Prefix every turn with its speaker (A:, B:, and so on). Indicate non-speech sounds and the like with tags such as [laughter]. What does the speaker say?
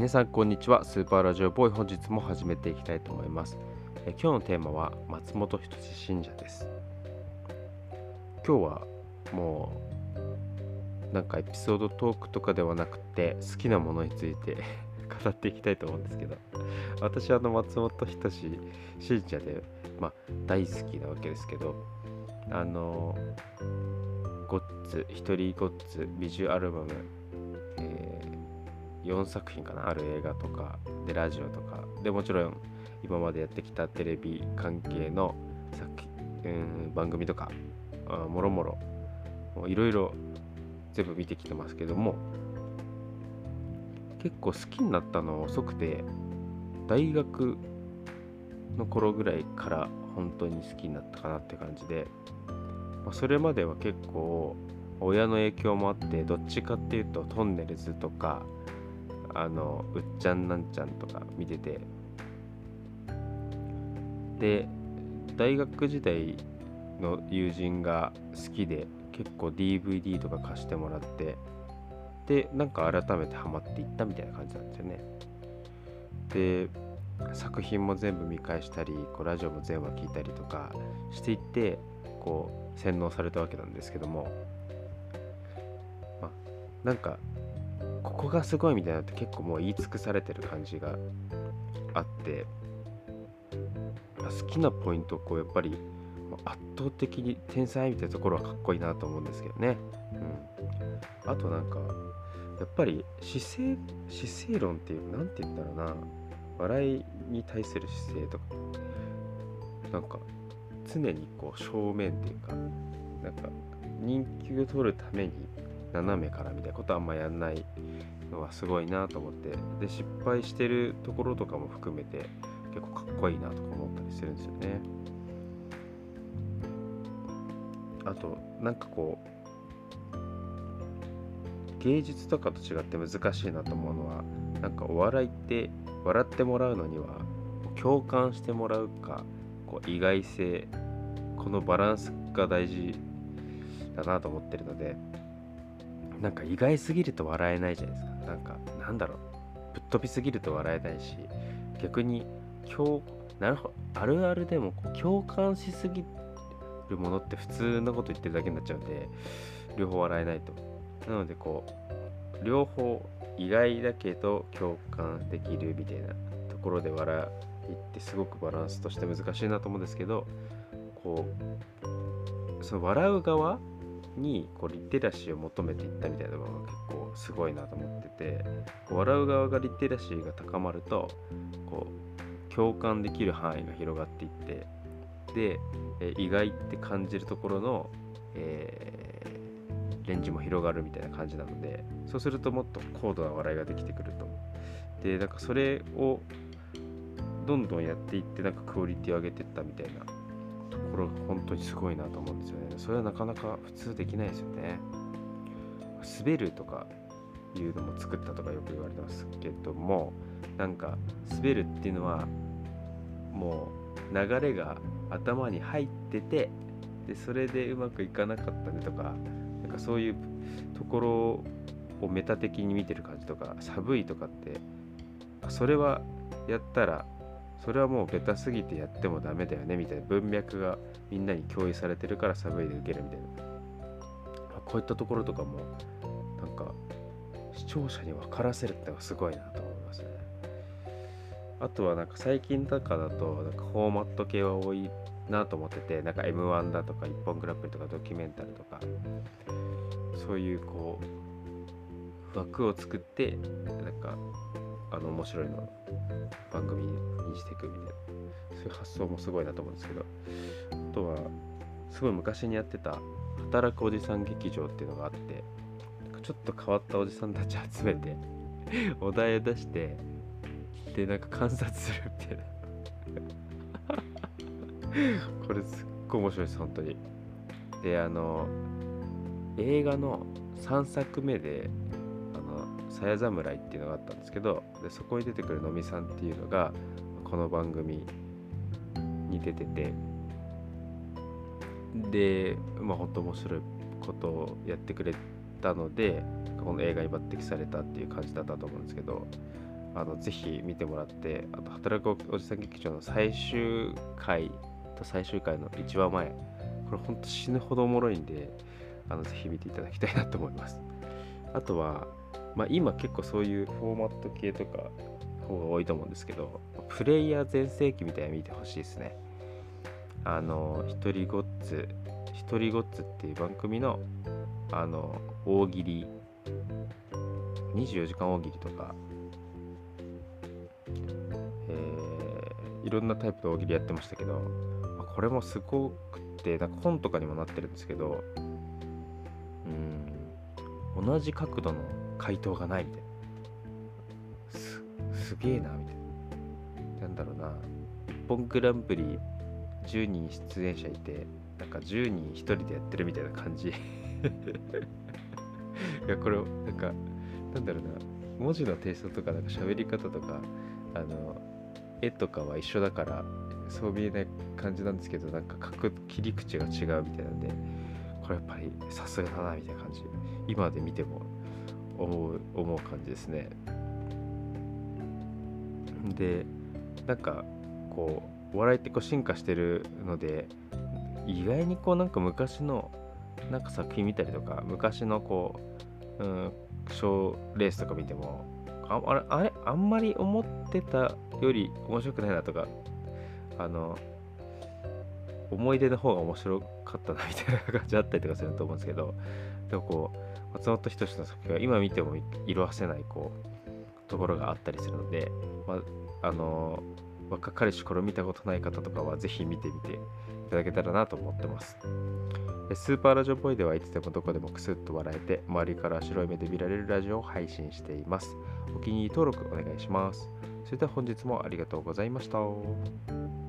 A: 皆さんこんにちは。スーパーラジオボーイ。本日も始めていきたいと思います。え今日のテーマは松本人志信者です。今日はもうなんかエピソードトークとかではなくて好きなものについて [laughs] 語っていきたいと思うんですけど。私はあの松本人志信者でまあ大好きなわけですけどあのゴッツ一人ゴッツビジュアルバム、4作品かなある映画とかでラジオとか。でもちろん今までやってきたテレビ関係の作うん番組とかもろもろいろいろ全部見てきてますけども結構好きになったの遅くて大学の頃ぐらいから本当に好きになったかなって感じで、まあ、それまでは結構親の影響もあってどっちかっていうとトンネルズとかあのうっちゃんなんちゃんとか見てて。で大学時代の友人が好きで結構 DVD とか貸してもらってでなんか改めてハマっていったみたいな感じなんですよね。で作品も全部見返したりこうラジオも全話聞いたりとかしていってこう洗脳されたわけなんですけども、まあ、なんかここがすごいみたいなって結構もう言い尽くされてる感じがあって、好きなポイントをこうやっぱり圧倒的に天才みたいなところはかっこいいなと思うんですけどね。うん、あとなんかやっぱり姿勢姿勢論っていう何て言ったらな笑いに対する姿勢とかなんか常にこう正面っていうかなんか人気を取るために斜めからみたいなことあんまやんないのはすごいなと思って。で失敗してるところとかも含めて結構かっこいいなとか思ったりするんですよね。あとなんかこう芸術とかと違って難しいなと思うのはなんかお笑いって笑ってもらうのには共感してもらうかこう意外性このバランスが大事だなと思ってるのでなんか意外すぎると笑えないじゃないですか。なんかなんだろう。ぶっ飛びすぎると笑えないし逆に共なるほあるあるでも共感しすぎるものって普通のこと言ってるだけになっちゃうんで両方笑えないと。なのでこう両方意外だけど共感できるみたいなところで笑いってすごくバランスとして難しいなと思うんですけどこうその笑う側にこうリテラシーを求めていったみたいなのが結構すごいなと思ってて笑う側がリテラシーが高まるとこう共感できる範囲が広がっていってで、え意外って感じるところの、えー、レンジも広がるみたいな感じなのでそうするともっと高度な笑いができてくると。でなんかそれをどんどんやっていってなんかクオリティを上げていったみたいなところが本当にすごいなと思うんですよね。それはなかなか普通できないですよね。滑るとかいうのも作ったとかよく言われてますけどもなんか滑るっていうのはもう流れが頭に入っててでそれでうまくいかなかったねとかなんかそういうところをメタ的に見てる感じとか寒いとかってそれはやったらそれはもうベタすぎてやってもダメだよねみたいな文脈がみんなに共有されてるから寒いで受けるみたいな。こういったところとかもなんか視聴者に分からせるってのがすごいなと思いますね。あとはなんか最近とかだとなんかフォーマット系は多いなと思っててなんか M1 だとか一本グラップリとかドキュメンタルとかそういうこう枠を作ってなんかあの面白いの番組にしていくみたいなそういう発想もすごいなと思うんですけどあとはすごい昔にやってた働くおじさん劇場っていうのがあってちょっと変わったおじさんたち集めて [laughs] お題を出してでなんか観察するみたいな。[laughs] これすっごい面白いです本当に。であの映画の3作目で「あのさや侍」っていうのがあったんですけどでそこに出てくるのみさんっていうのがこの番組に出ててでまあ本当面白いことをやってくれたのでこの映画に抜擢されたっていう感じだったと思うんですけどあのぜひ見てもらってあと働くおじさん劇場の最終回と最終回の1話前これほんと死ぬほどおもろいんであのぜひ見ていただきたいなと思います。あとは、まあ、今結構そういうフォーマット系とか方が多いと思うんですけどプレイヤー全盛期みたいに見てほしいですね。あの一人ごっつ一人ごっつっていう番組のあの大喜利。24時間大喜利とか。えー、いろんなタイプの大喜利やってましたけど、これもすごくてなんか本とかにもなってるんですけどうん同じ角度の回答がないみたいな。すすげえなみたいな。なんだろうな。一本グランプリ10人出演者いてなんか10人1人でやってるみたいな感じ。[laughs] いやこれなんかなんだろうな。文字のテイストとかなんか喋り方とかあの絵とかは一緒だからそう見えない感じなんですけどなんか書く切り口が違うみたいなんでこれやっぱりさすがだなみたいな感じ。今で見ても思う思う感じですね。でなんかこうお笑いってこう進化してるので意外にこうなんか昔のなんか作品見たりとか昔のこう、うん、賞レースとか見てもああれあれあんまり思ってたより面白くないなとかあの思い出の方が面白かったなみたいな感じあったりとかすると思うんですけどでもこう松本人志の作品は今見ても色あせないこうところがあったりするので、まあ、あの若かりし頃見たことない方とかはぜひ見てみていただけたらなと思ってます。スーパーラジオボーイではいつでもどこでもクスッと笑えて周りから白い目で見られるラジオを配信しています。お気に入り登録お願いします。それでは本日もありがとうございました。